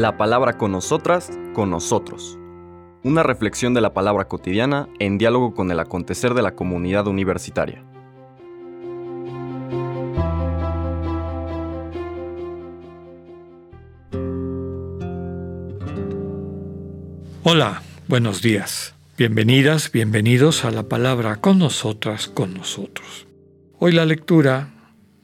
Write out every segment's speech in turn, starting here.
La palabra con nosotras, con nosotros. Una reflexión de la palabra cotidiana en diálogo con el acontecer de la comunidad universitaria. Hola, buenos días. Bienvenidas, bienvenidos a la palabra con nosotras, con nosotros. Hoy la lectura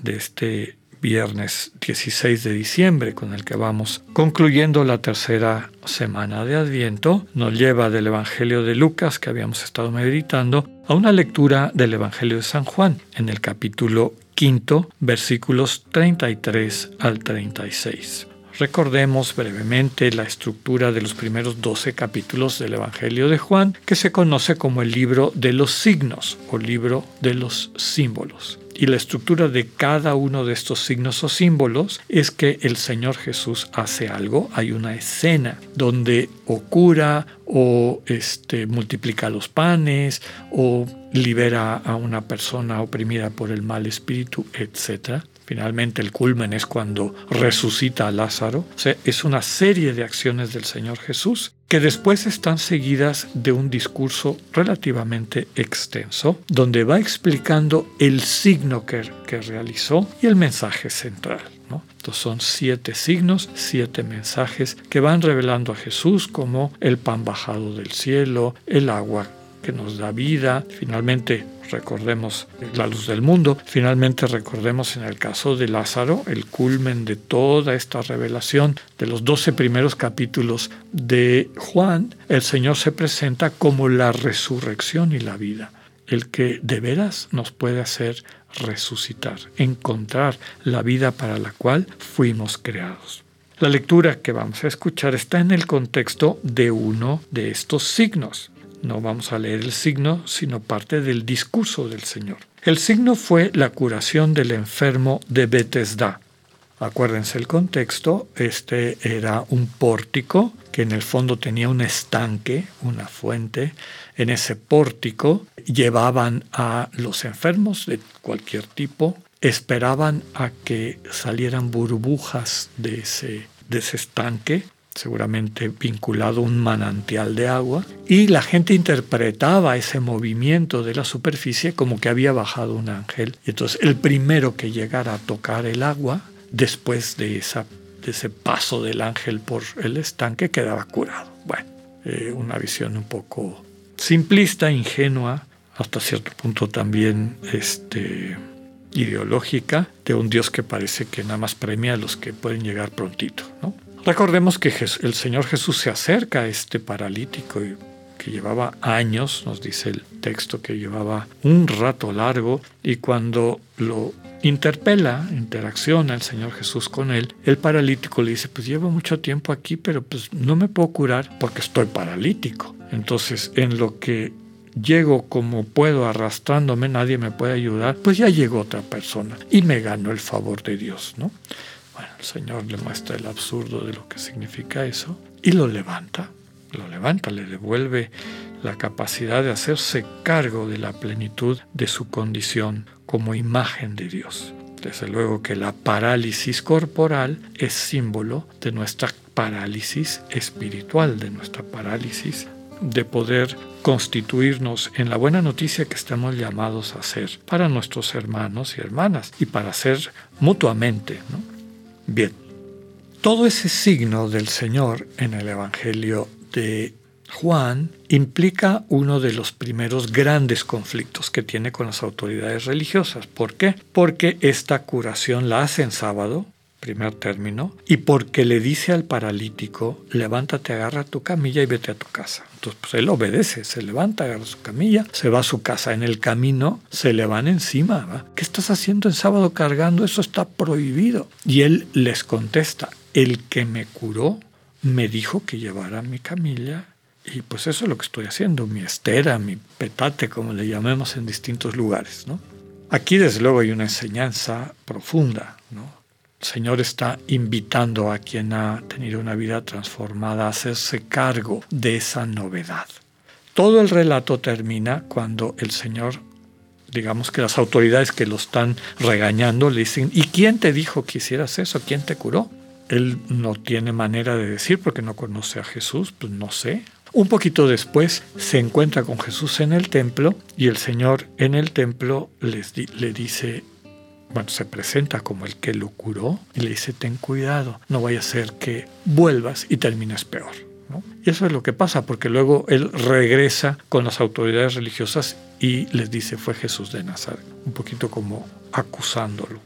de este viernes 16 de diciembre con el que vamos concluyendo la tercera semana de Adviento, nos lleva del Evangelio de Lucas que habíamos estado meditando a una lectura del Evangelio de San Juan en el capítulo quinto, versículos 33 al 36. Recordemos brevemente la estructura de los primeros 12 capítulos del Evangelio de Juan, que se conoce como el libro de los signos o libro de los símbolos. Y la estructura de cada uno de estos signos o símbolos es que el Señor Jesús hace algo, hay una escena donde o cura o este, multiplica los panes o libera a una persona oprimida por el mal espíritu, etc. Finalmente el culmen es cuando resucita a Lázaro. O es una serie de acciones del Señor Jesús que después están seguidas de un discurso relativamente extenso, donde va explicando el signo que, realizó y el mensaje central. ¿no? Son siete signos, siete mensajes que van revelando a Jesús como el pan bajado del cielo, el agua que nos da vida, finalmente recordemos la luz del mundo. Finalmente recordemos en el caso de Lázaro el culmen de toda esta revelación de los doce primeros capítulos de Juan. El Señor se presenta como la resurrección y la vida, el que de veras nos puede hacer resucitar, encontrar la vida para la cual fuimos creados. La lectura que vamos a escuchar está en el contexto de uno de estos signos. No vamos a leer el signo, sino parte del discurso del Señor. El signo fue la curación del enfermo de Bethesda. Acuérdense el contexto, este era un pórtico que en el fondo tenía un estanque, una fuente. En ese pórtico llevaban a los enfermos de cualquier tipo, esperaban a que salieran burbujas de ese, de ese estanque seguramente vinculado a un manantial de agua, y la gente interpretaba ese movimiento de la superficie como que había bajado un ángel. Y entonces el primero que llegara a tocar el agua, después de, esa, de ese paso del ángel por el estanque, quedaba curado. Bueno, eh, una visión un poco simplista, ingenua, hasta cierto punto también este, ideológica, de un Dios que parece que nada más premia a los que pueden llegar prontito. Recordemos que el Señor Jesús se acerca a este paralítico que llevaba años, nos dice el texto que llevaba un rato largo, y cuando lo interpela, interacciona el Señor Jesús con él, el paralítico le dice, pues llevo mucho tiempo aquí, pero pues no me puedo curar porque estoy paralítico. Entonces, en lo que llego como puedo arrastrándome, nadie me puede ayudar, pues ya llegó otra persona y me ganó el favor de Dios, ¿no? el Señor le muestra el absurdo de lo que significa eso y lo levanta, lo levanta, le devuelve la capacidad de hacerse cargo de la plenitud de su condición como imagen de Dios. Desde luego que la parálisis corporal es símbolo de nuestra parálisis espiritual, de nuestra parálisis de poder constituirnos en la buena noticia que estamos llamados a ser para nuestros hermanos y hermanas y para ser mutuamente. Bien, todo ese signo del Señor en el Evangelio de Juan implica uno de los primeros grandes conflictos que tiene con las autoridades religiosas. ¿Por qué? Porque esta curación la hace en sábado, primer término, y porque le dice al paralítico, levántate, agarra tu camilla y vete a tu casa. Entonces pues, él obedece, se levanta, agarra su camilla, se va a su casa. En el camino se le van encima. ¿Qué estás haciendo en sábado cargando? Eso está prohibido. Y él les contesta, el que me curó me dijo que llevara mi camilla y pues eso es lo que estoy haciendo, mi estera, mi petate, como le llamemos en distintos lugares. ¿no? Aquí desde luego hay una enseñanza profunda. ¿no? El Señor está invitando a quien ha tenido una vida transformada a hacerse cargo de esa novedad. Todo el relato termina cuando el Señor, digamos que las autoridades que lo están regañando le dicen, ¿y quién te dijo que hicieras eso? ¿Quién te curó? él no tiene manera de decir porque no conoce a Jesús, pues no sé. Un poquito después se encuentra con Jesús en el templo y el Señor en el templo les le dice, bueno, se presenta como el que lo curó y le dice, ten cuidado, no vaya a ser que vuelvas y termines peor. Y eso es lo que pasa, porque luego él regresa con las autoridades religiosas y les dice, fue Jesús de Nazaret, un poquito como acusándolo.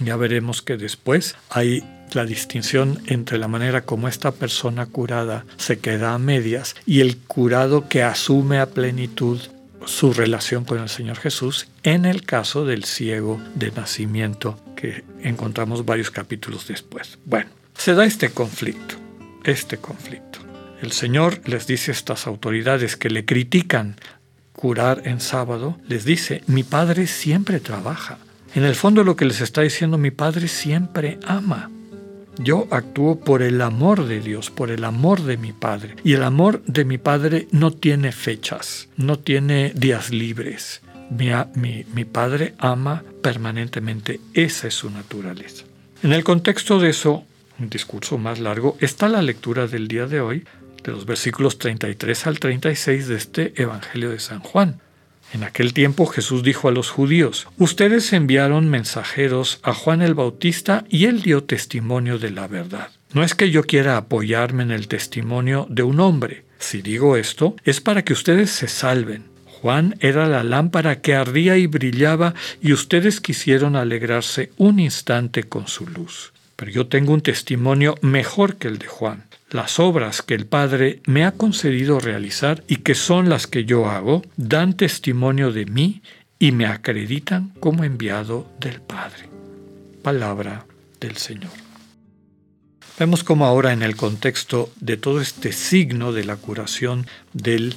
Ya veremos que después hay la distinción entre la manera como esta persona curada se queda a medias y el curado que asume a plenitud su relación con el Señor Jesús en el caso del ciego de nacimiento que encontramos varios capítulos después. Bueno, se da este conflicto, este conflicto. El Señor les dice a estas autoridades que le critican curar en sábado, les dice, mi Padre siempre trabaja. En el fondo lo que les está diciendo, mi Padre siempre ama. Yo actúo por el amor de Dios, por el amor de mi Padre. Y el amor de mi Padre no tiene fechas, no tiene días libres. Mi, Padre ama permanentemente, esa es su naturaleza. En el contexto de eso, un discurso más largo, está la lectura del día de hoy, de los versículos 33 al 36 de este Evangelio de San Juan. En aquel tiempo Jesús dijo a los judíos, Ustedes enviaron mensajeros a Juan el Bautista y él dio testimonio de la verdad. No es que yo quiera apoyarme en el testimonio de un hombre. Si digo esto, es para que ustedes se salven. Juan era la lámpara que ardía y brillaba y ustedes quisieron alegrarse un instante con su luz. Pero yo tengo un testimonio mejor que el de Juan las obras que el Padre me ha concedido realizar y que son las que yo hago, dan testimonio de mí y me acreditan como enviado del Padre. Palabra del Señor. Vemos como ahora en el contexto de todo este signo de la curación del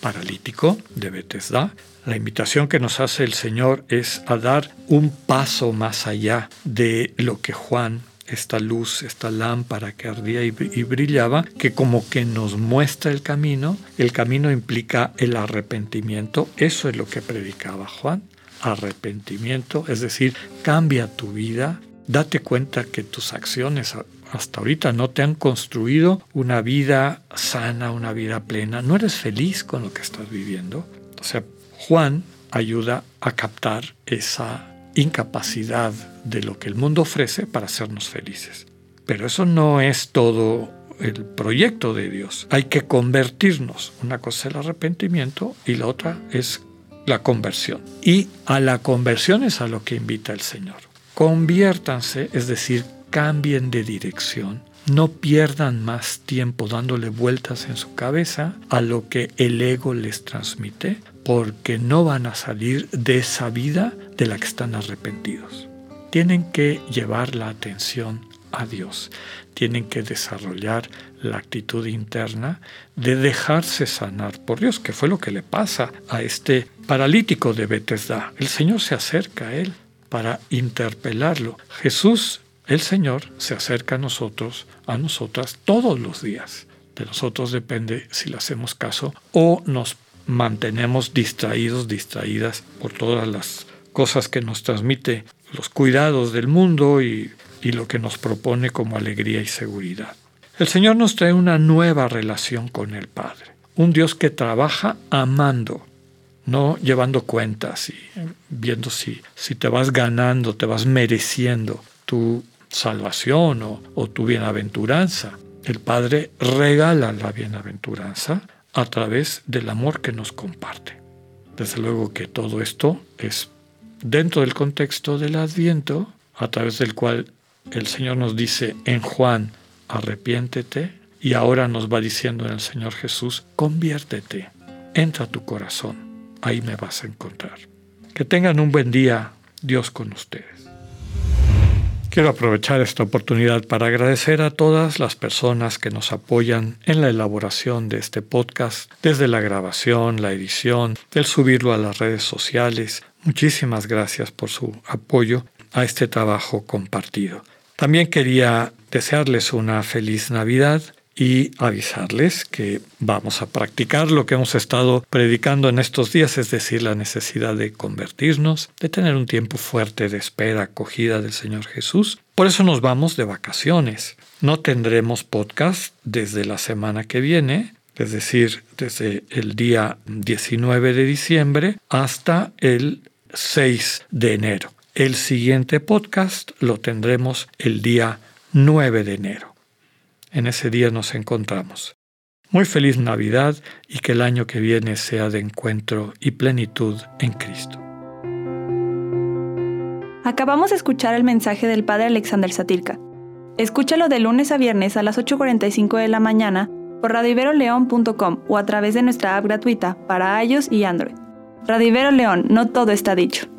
paralítico de Betesda, la invitación que nos hace el Señor es a dar un paso más allá de lo que Juan esta luz, esta lámpara que ardía y, brillaba, que como que nos muestra el camino. El camino implica el arrepentimiento. Eso es lo que predicaba Juan. Arrepentimiento, es decir, cambia tu vida. Date cuenta que tus acciones hasta ahorita no te han construido una vida sana, una vida plena. No eres feliz con lo que estás viviendo. O sea, Juan ayuda a captar esa incapacidad de lo que el mundo ofrece para hacernos felices. Pero eso no es todo el proyecto de Dios. Hay que convertirnos. Una cosa es el arrepentimiento y la otra es la conversión. Y a la conversión es a lo que invita el Señor. Conviértanse, es decir, cambien de dirección. No pierdan más tiempo dándole vueltas en su cabeza a lo que el ego les transmite, porque no van a salir de esa vida de la que están arrepentidos. Tienen que llevar la atención a Dios. Tienen que desarrollar la actitud interna de dejarse sanar por Dios, que fue lo que le pasa a este paralítico de Bethesda. El Señor se acerca a él para interpelarlo. Jesús, el Señor, se acerca a nosotros, a nosotras, todos los días. De nosotros depende si le hacemos caso o nos mantenemos distraídos, distraídas por todas las cosas que nos transmite los cuidados del mundo y, lo que nos propone como alegría y seguridad. El Señor nos trae una nueva relación con el Padre, un Dios que trabaja amando, no llevando cuentas y viendo si, si te vas ganando, te vas mereciendo tu salvación o, tu bienaventuranza. El Padre regala la bienaventuranza a través del amor que nos comparte. Desde luego que todo esto es dentro del contexto del adviento, a través del cual el Señor nos dice en Juan, arrepiéntete, y ahora nos va diciendo en el Señor Jesús, conviértete, entra a tu corazón, ahí me vas a encontrar. Que tengan un buen día, Dios con ustedes. Quiero aprovechar esta oportunidad para agradecer a todas las personas que nos apoyan en la elaboración de este podcast, desde la grabación, la edición, el subirlo a las redes sociales. Muchísimas gracias por su apoyo a este trabajo compartido. También quería desearles una feliz Navidad y avisarles que vamos a practicar lo que hemos estado predicando en estos días, es decir, la necesidad de convertirnos, de tener un tiempo fuerte de espera, acogida del Señor Jesús. Por eso nos vamos de vacaciones. no tendremos podcast desde la semana que viene, es decir, desde el día 19 de diciembre hasta el 6 de enero. El siguiente podcast lo tendremos el día 9 de enero. En ese día nos encontramos. Muy feliz Navidad y que el año que viene sea de encuentro y plenitud en Cristo. Acabamos de escuchar el mensaje del Padre Alexander Satirka. Escúchalo de lunes a viernes a las 8.45 de la mañana por radiveroleón.com o a través de nuestra app gratuita para iOS y Android. Radivero León, no todo está dicho.